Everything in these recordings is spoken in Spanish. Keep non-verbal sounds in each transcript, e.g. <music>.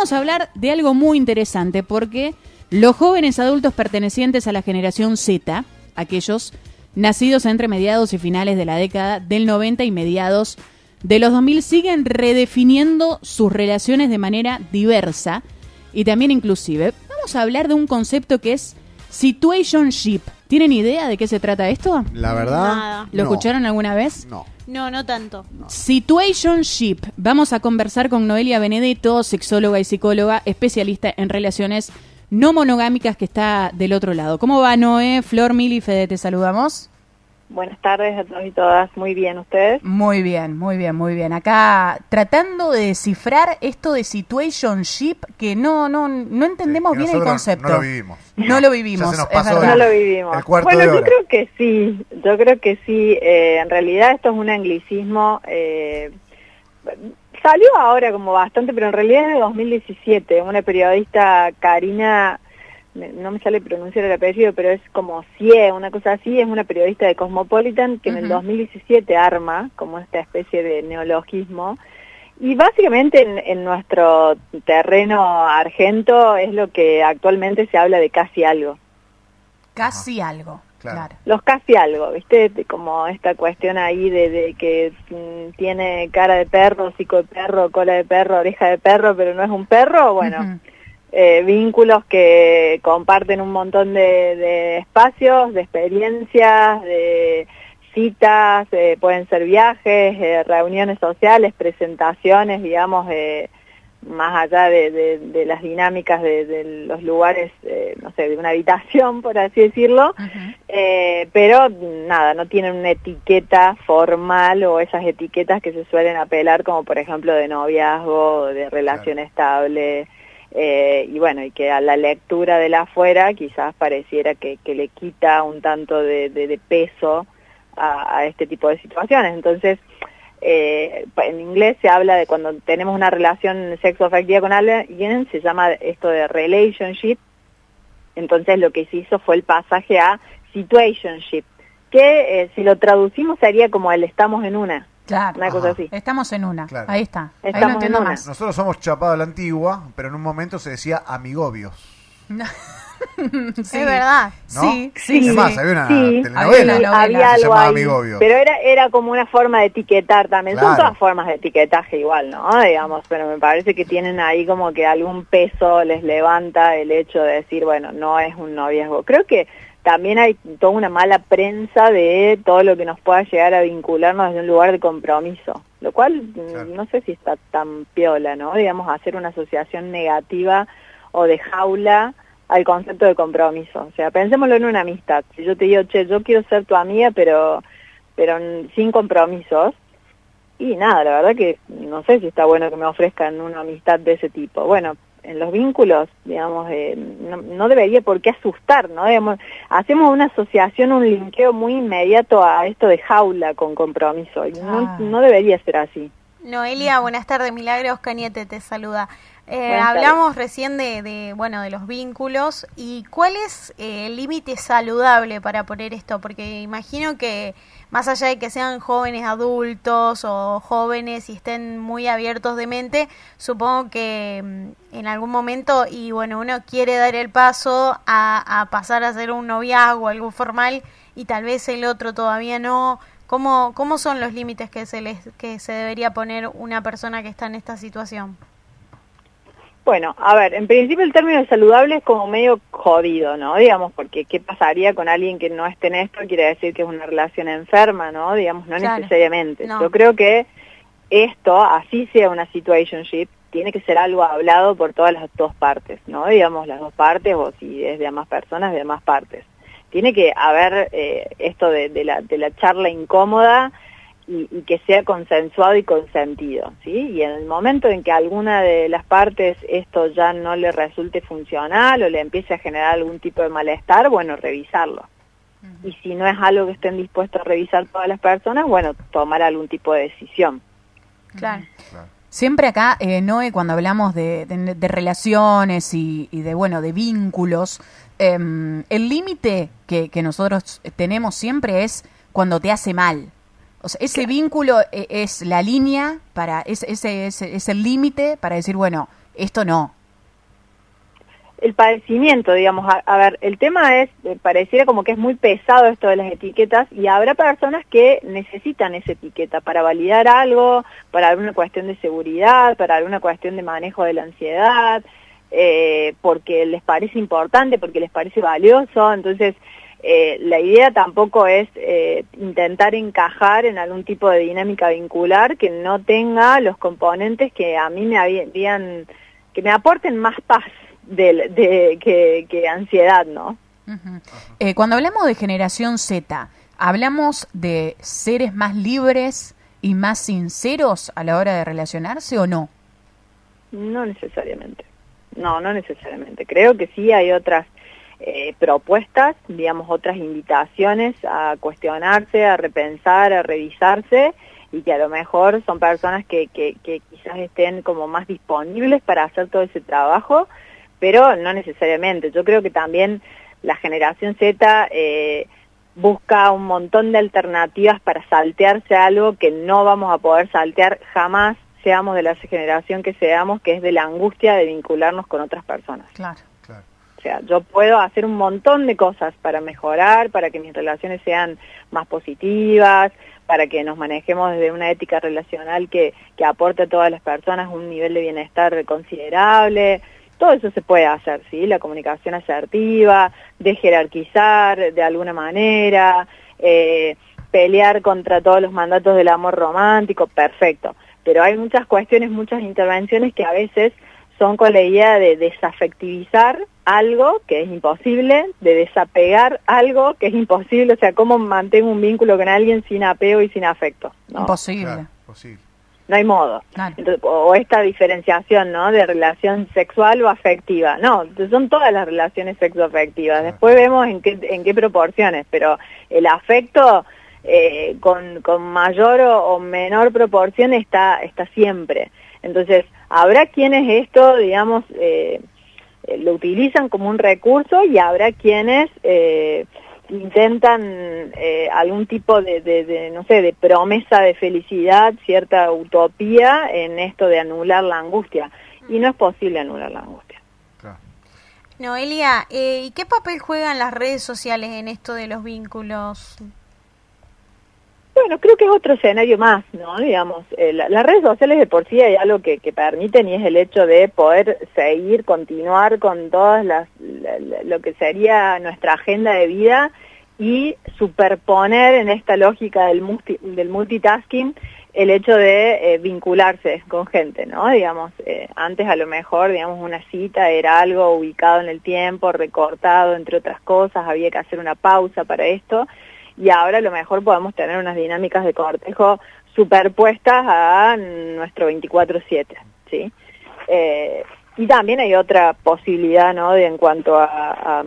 Vamos a hablar de algo muy interesante porque los jóvenes adultos pertenecientes a la generación Z, aquellos nacidos entre mediados y finales de la década del 90 y mediados de los 2000, siguen redefiniendo sus relaciones de manera diversa y también inclusive. Vamos a hablar de un concepto que es situationship. ¿Tienen idea de qué se trata esto? La verdad. Nada. ¿Lo no. escucharon alguna vez? No. No, no tanto. Situationship. Vamos a conversar con Noelia Benedetto, sexóloga y psicóloga, especialista en relaciones no monogámicas que está del otro lado. ¿Cómo va Noé? Flor, Mili, Fede, te saludamos. Buenas tardes a todos y todas. Muy bien, ¿ustedes? Muy bien, muy bien, muy bien. Acá tratando de descifrar esto de situationship que no no no entendemos Sí, bien el concepto. No lo vivimos. No lo vivimos, Ya se nos es pasó verdad. No lo vivimos. El cuarto bueno, de yo hora. creo que sí. Yo creo que sí. Eh, en realidad esto es un anglicismo. eh, salió ahora como bastante, pero en realidad es de 2017. Una periodista, Karina, me- no me sale pronunciar el apellido, pero es como CIE, una cosa así. Es una periodista de Cosmopolitan que en el Ujú. 2017 arma como esta especie de neologismo. Y básicamente en, en nuestro terreno argento es lo que actualmente se habla de casi algo. Casi algo. Claro. Claro. Los casi algo, ¿viste? De- Como esta cuestión ahí de, de que mm, tiene cara de perro, hocico de perro, cola de perro, oreja de perro, pero no es un perro, bueno. Eh, vínculos que comparten un montón de, de espacios, de experiencias, de citas, eh, pueden ser viajes, eh, reuniones sociales, presentaciones, digamos, eh, más allá de, de- de las dinámicas de, de los lugares, eh, no sé, de una habitación, por así decirlo, eh, pero nada, no tienen una etiqueta formal o esas etiquetas que se suelen apelar como por ejemplo de noviazgo, de relación estable, eh, y bueno, y que a la lectura de la afuera quizás pareciera que, le quita un tanto de, peso a, este tipo de situaciones. Entonces, eh, en inglés se habla de cuando tenemos una relación sexoafectiva con alguien, se llama esto de relationship, entonces lo que se hizo fue el pasaje a situationship, que eh, si lo traducimos sería como el estamos en una. Claro. Una cosa así. Estamos en una. Claro. Ahí está. Ahí Estamos entiendo en una. más. Nosotros somos chapado a la antigua, pero en un momento se decía amigobios. <laughs> Sí. Es verdad. ¿No? Sí, sí, Es más, sí. había una Sí, telenovela había una que novela. había se algo llamaba ahí, Amigobios. pero era era como una forma de etiquetar también. Son Claro. todas formas de etiquetaje igual, ¿no? Digamos, pero me parece que tienen ahí como que algún peso les levanta el hecho de decir, bueno, no es un noviazgo. Creo que también hay toda una mala prensa de todo lo que nos pueda llegar a vincularnos desde un lugar de compromiso, lo cual mm, Claro. no sé si está tan piola, ¿no? Digamos, hacer una asociación negativa o de jaula al concepto de compromiso. O sea, pensémoslo en una amistad. Si yo te digo, che, yo quiero ser tu amiga, pero, pero sin compromisos, y nada, la verdad que no sé si está bueno que me ofrezcan una amistad de ese tipo. Bueno, en los vínculos, digamos, eh, no, no debería por qué asustar, ¿no? Digamos, hacemos una asociación, un linkeo muy inmediato a esto de jaula con compromiso, y no, Ah. no debería ser así. Noelia, buenas tardes. Milagros Cañete te saluda. Eh, hablamos recién de, de, bueno, de los vínculos y cuál es eh, el límite saludable para poner esto, porque imagino que más allá de que sean jóvenes adultos o jóvenes y estén muy abiertos de mente, supongo que mm, en algún momento y bueno, uno quiere dar el paso a, a pasar a ser un noviazgo, algo formal y tal vez el otro todavía no. ¿Cómo, cómo son los límites que se les que se debería poner una persona que está en esta situación? Bueno, a ver, en principio el término saludable es como medio jodido, ¿no? Digamos, porque ¿qué pasaría con alguien que no esté en esto? Quiere decir que es una relación enferma, ¿no? Digamos, no Claro. necesariamente. No. Yo creo que esto, así sea una situationship, tiene que ser algo hablado por todas las dos partes, ¿no? Digamos, las dos partes, o si es de ambas personas, de ambas partes. Tiene que haber eh, esto de, de la, de la charla incómoda y, y que sea consensuado y consentido, ¿sí? Y en el momento en que alguna de las partes esto ya no le resulte funcional o le empiece a generar algún tipo de malestar, bueno, revisarlo. Y si no es algo que estén dispuestos a revisar todas las personas, bueno, tomar algún tipo de decisión. Claro. Claro. Siempre acá, eh, Noé, cuando hablamos de, de- de relaciones y, y de, bueno, de vínculos, em, el límite que, que nosotros tenemos siempre es cuando te hace mal. O sea, ese vínculo eh, es la línea para, es, ese es, es el límite para decir, bueno, esto no. El padecimiento, digamos, a, ver, el tema es, eh, pareciera como que es muy pesado esto de las etiquetas y habrá personas que necesitan esa etiqueta para validar algo, para alguna cuestión de seguridad, para alguna cuestión de manejo de la ansiedad, eh, porque les parece importante, porque les parece valioso, entonces eh, la idea tampoco es eh, intentar encajar en algún tipo de dinámica vincular que no tenga los componentes que a mí me habían, que me aporten más paz de, que, ansiedad, ¿no? Eh, cuando hablamos de generación Z, ¿hablamos de seres más libres y más sinceros a la hora de relacionarse o no? No necesariamente. No, no necesariamente. Creo que sí hay otras eh, propuestas, digamos, otras invitaciones a cuestionarse, a repensar, a revisarse y que a lo mejor son personas que, quizás estén como más disponibles para hacer todo ese trabajo, pero no necesariamente. Yo creo que también la generación Z eh, busca un montón de alternativas para saltearse algo que no vamos a poder saltear jamás, seamos de la generación que seamos, que es de la angustia de vincularnos con otras personas. Claro. O sea, yo puedo hacer un montón de cosas para mejorar, para que mis relaciones sean más positivas, para que nos manejemos desde una ética relacional que, que aporte a todas las personas un nivel de bienestar considerable. Todo eso se puede hacer, ¿sí? La comunicación asertiva, de jerarquizar de alguna manera, eh, pelear contra todos los mandatos del amor romántico, perfecto. Pero hay muchas cuestiones, muchas intervenciones que a veces son con la idea de desafectivizar algo que es imposible, de desapegar algo que es imposible, o sea, cómo mantengo un vínculo con alguien sin apego y sin afecto. Imposible. No hay modo. o, esta diferenciación, ¿no? De relación sexual o afectiva. No, son todas las relaciones sexoafectivas. Después vemos en qué, en qué proporciones, pero el afecto eh, con, con mayor o, o menor proporción está, está siempre. Entonces, habrá quienes esto, digamos, eh, eh, lo utilizan como un recurso y habrá quienes eh, intentan algún tipo de, no sé, de promesa de felicidad, cierta utopía en esto de anular la angustia. Y no es posible anular la angustia. Noelia, ¿y qué papel juegan las redes sociales en esto de los vínculos? Bueno, creo que es otro escenario más, ¿no? Digamos, eh, las redes sociales de por sí hay algo que, permiten y es el hecho de poder seguir, continuar con todas las, lo que sería nuestra agenda de vida y superponer en esta lógica del, del multitasking el hecho de eh, vincularse con gente, ¿no? Digamos, eh, antes a lo mejor, digamos, una cita era algo ubicado en el tiempo, recortado, entre otras cosas, había que hacer una pausa para esto y ahora a lo mejor podemos tener unas dinámicas de cortejo superpuestas a nuestro 24-7, ¿sí? Eh, y también hay otra posibilidad, ¿no?, de en cuanto a,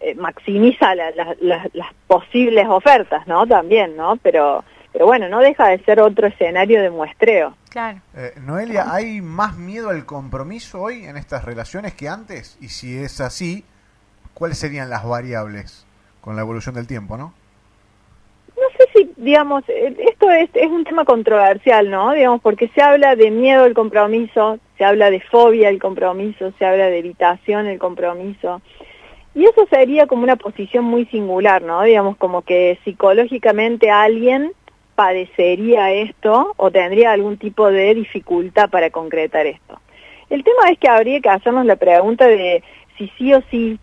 eh, maximiza las posibles ofertas, ¿no?, también, ¿no?, pero... Pero bueno, no deja de ser otro escenario de muestreo. Claro. Eh, Noelia, ¿hay más miedo al compromiso hoy en estas relaciones que antes? Y si es así, ¿cuáles serían las variables? Con la evolución del tiempo, ¿no? No sé si, digamos, eh, esto es, un tema controversial, ¿no? Digamos, porque se habla de miedo al compromiso, se habla de fobia al compromiso, se habla de evitación al compromiso. Y eso sería como una posición muy singular, ¿no? Digamos, como que psicológicamente alguien padecería esto o tendría algún tipo de dificultad para concretar esto. El tema es que habría que hacernos la pregunta de si sí o sí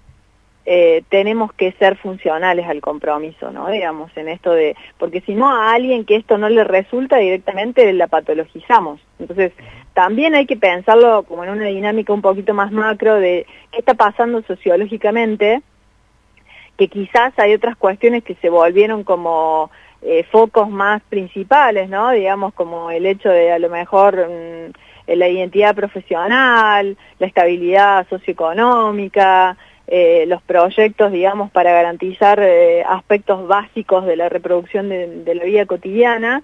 eh, tenemos que ser funcionales al compromiso, ¿no? Digamos, en esto de, porque si no a alguien que esto no le resulta directamente la patologizamos. Entonces, también hay que pensarlo como en una dinámica un poquito más macro de qué está pasando sociológicamente, que quizás hay otras cuestiones que se volvieron como eh, focos más principales, ¿no? Digamos, como el hecho de a lo mejor mm, la identidad profesional, la estabilidad socioeconómica, eh, los proyectos, digamos, para garantizar eh, aspectos básicos de la reproducción de, la vida cotidiana,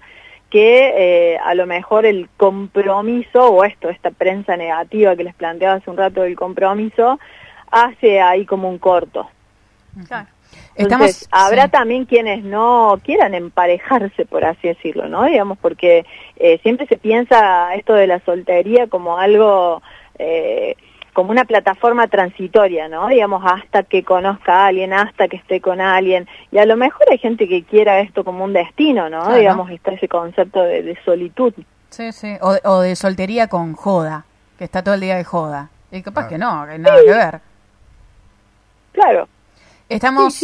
que eh, a lo mejor el compromiso, o esto, esta prensa negativa que les planteaba hace un rato del compromiso, hace ahí como un corto. Entonces, habrá también quienes no quieran emparejarse, por así decirlo, ¿no? Digamos, porque eh, siempre se piensa esto de la soltería como algo, eh, como una plataforma transitoria, ¿no? Digamos, hasta que conozca a alguien, hasta que esté con alguien. Y a lo mejor hay gente que quiera esto como un destino, ¿no? Digamos, está ese concepto de, solitud. Sí, sí, o, de soltería con joda, que está todo el día de joda. Y capaz que no, que hay nada que ver. Claro, Estamos,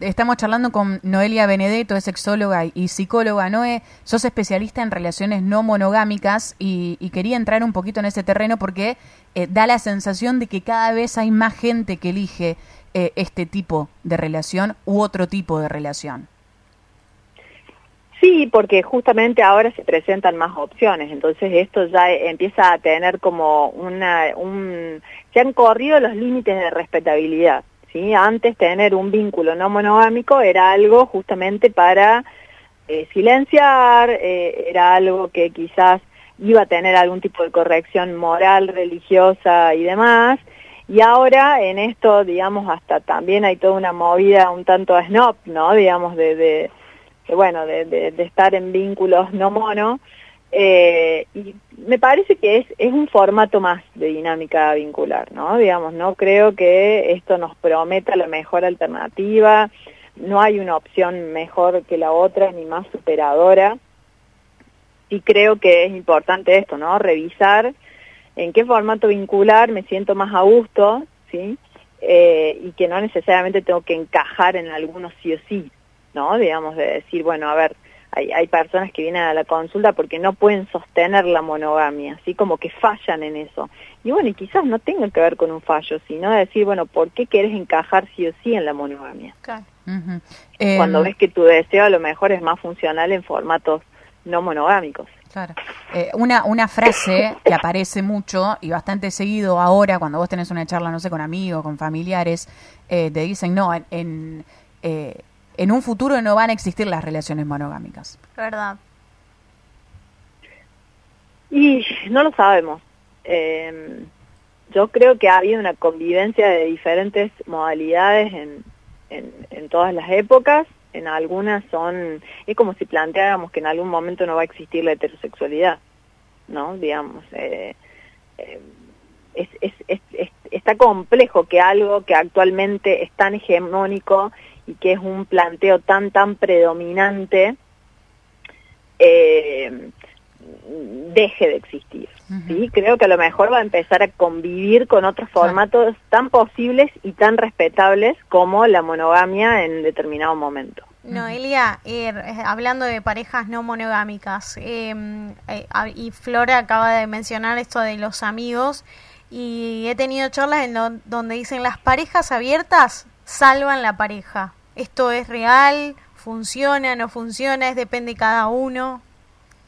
estamos charlando con Noelia Benedetto, es sexóloga y psicóloga. Noé, sos especialista en relaciones no monogámicas y, quería entrar un poquito en ese terreno porque eh, da la sensación de que cada vez hay más gente que elige eh, este tipo de relación u otro tipo de relación. Sí, porque justamente ahora se presentan más opciones, entonces esto ya empieza a tener como una, un, se han corrido los límites de respetabilidad. ¿Sí? Antes tener un vínculo no monogámico era algo justamente para eh, silenciar, eh, era algo que quizás iba a tener algún tipo de corrección moral, religiosa y demás. Y ahora en esto, digamos, hasta también hay toda una movida un tanto snob, ¿no? Digamos, de, bueno, de, estar en vínculos no mono. Eh, y me parece que es, es un formato más de dinámica vincular, ¿no? Digamos, no creo que esto nos prometa la mejor alternativa, no hay una opción mejor que la otra ni más superadora. Y creo que es importante esto, ¿no? Revisar en qué formato vincular me siento más a gusto, ¿sí? Eh, y que no necesariamente tengo que encajar en algunos sí o sí, ¿no? Digamos, de decir, bueno, a ver, hay, hay personas que vienen a la consulta porque no pueden sostener la monogamia, así como que fallan en eso. Y bueno, y quizás no tenga que ver con un fallo, sino decir, bueno, ¿por qué quieres encajar sí o sí en la monogamia? Claro. Cuando em, ves que tu deseo a lo mejor es más funcional en formatos no monogámicos. Claro. Eh, una, una frase que aparece mucho y bastante seguido ahora cuando vos tenés una charla, no sé, con amigos, con familiares, eh, te dicen, no, en, eh, en un futuro no van a existir las relaciones monogámicas. ¿Verdad? Y no lo sabemos. Em, yo creo que ha habido una convivencia de diferentes modalidades en, en, todas las épocas. En algunas son, es como si planteáramos que en algún momento no va a existir la heterosexualidad, ¿no? Digamos, eh, eh, es, es, es, está complejo que algo que actualmente es tan hegemónico y que es un planteo tan, tan predominante, eh, deje de existir. ¿sí? Creo que a lo mejor va a empezar a convivir con otros formatos tan posibles y tan respetables como la monogamia en determinado momento. Noelia, eh, hablando de parejas no monogámicas, em, eh, y Flora acaba de mencionar esto de los amigos, y he tenido charlas en donde dicen las parejas abiertas salvan la pareja. ¿Esto es real? ¿Funciona? ¿No funciona? ¿Es depende de cada uno?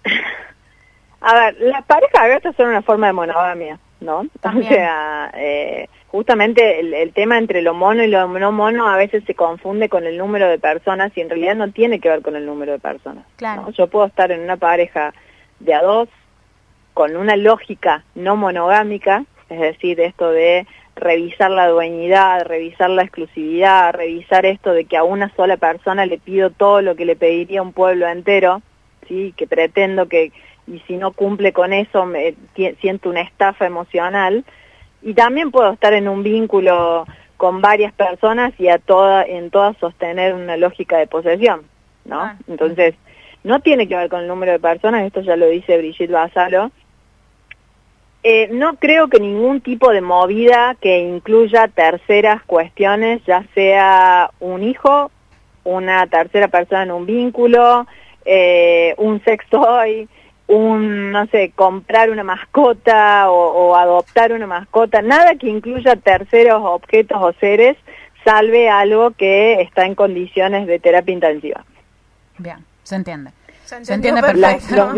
<laughs> A ver, las parejas abiertas son una forma de monogamia, ¿no? O sea, eh, justamente el, tema entre lo mono y lo no mono a veces se confunde con el número de personas y en realidad no tiene que ver con el número de personas. Claro. Yo puedo estar en una pareja de a dos con una lógica no monogámica, es decir, esto de revisar la dueñidad, revisar la exclusividad, revisar esto de que a una sola persona le pido todo lo que le pediría a un pueblo entero, sí, que pretendo que y si no cumple con eso me siento una estafa emocional y también puedo estar en un vínculo con varias personas y a toda en todas sostener una lógica de posesión, ¿no? Ah. Entonces, no tiene que ver con el número de personas, esto ya lo dice Brigitte Basalo, eh, no creo que ningún tipo de movida que incluya terceras cuestiones, ya sea un hijo, una tercera persona en un vínculo, eh, un sextoy, un, no sé, comprar una mascota o, adoptar una mascota, nada que incluya terceros objetos o seres, salve algo que está en condiciones de terapia intensiva. Bien, se entiende. Se, entiende perfecto.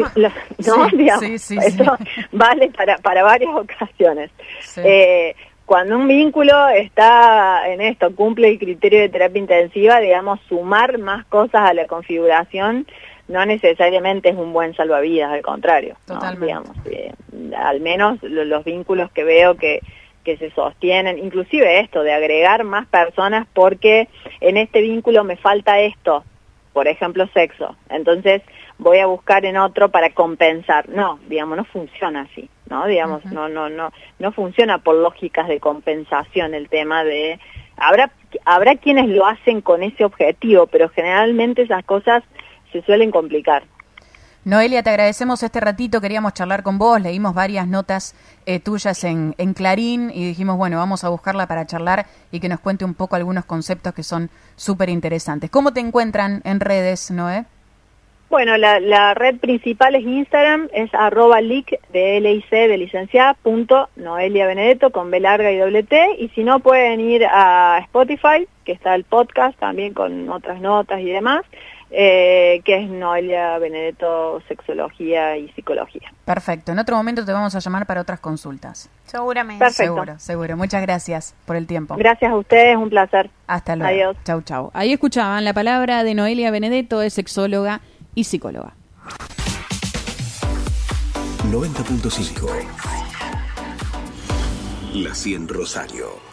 <laughs> <laughs> sí, sí, eso <laughs> vale para, para varias ocasiones. Eh, cuando un vínculo está en esto, cumple el criterio de terapia intensiva, digamos, sumar más cosas a la configuración no necesariamente es un buen salvavidas, al contrario. Digamos, eh, al menos los vínculos que veo que, que se sostienen, inclusive esto de agregar más personas porque en este vínculo me falta esto, por ejemplo sexo, entonces voy a buscar en otro para compensar. No, digamos, no funciona así, ¿no? Digamos, no, no, no, no funciona por lógicas de compensación el tema de habrá habrá quienes lo hacen con ese objetivo, pero generalmente esas cosas se suelen complicar. Noelia, te agradecemos este ratito, queríamos charlar con vos, leímos varias notas eh, tuyas en, en, Clarín y dijimos, bueno, vamos a buscarla para charlar y que nos cuente un poco algunos conceptos que son súper interesantes. ¿Cómo te encuentran en redes, Noé? Bueno, la, la, red principal es Instagram, es arroba lic de LIC de licenciada punto Noelia Benedetto con B larga y doble T y si no pueden ir a Spotify, que está el podcast también con otras notas y demás eh, que es Noelia Benedetto, Sexología y Psicología. Perfecto. En otro momento te vamos a llamar para otras consultas. Seguramente. Perfecto. Seguro, seguro. Muchas gracias por el tiempo. Gracias a ustedes, un placer. Hasta luego. Adiós. Chau, chau. Ahí escuchaban la palabra de Noelia Benedetto, es sexóloga y psicóloga. 90.5 La 100 Rosario.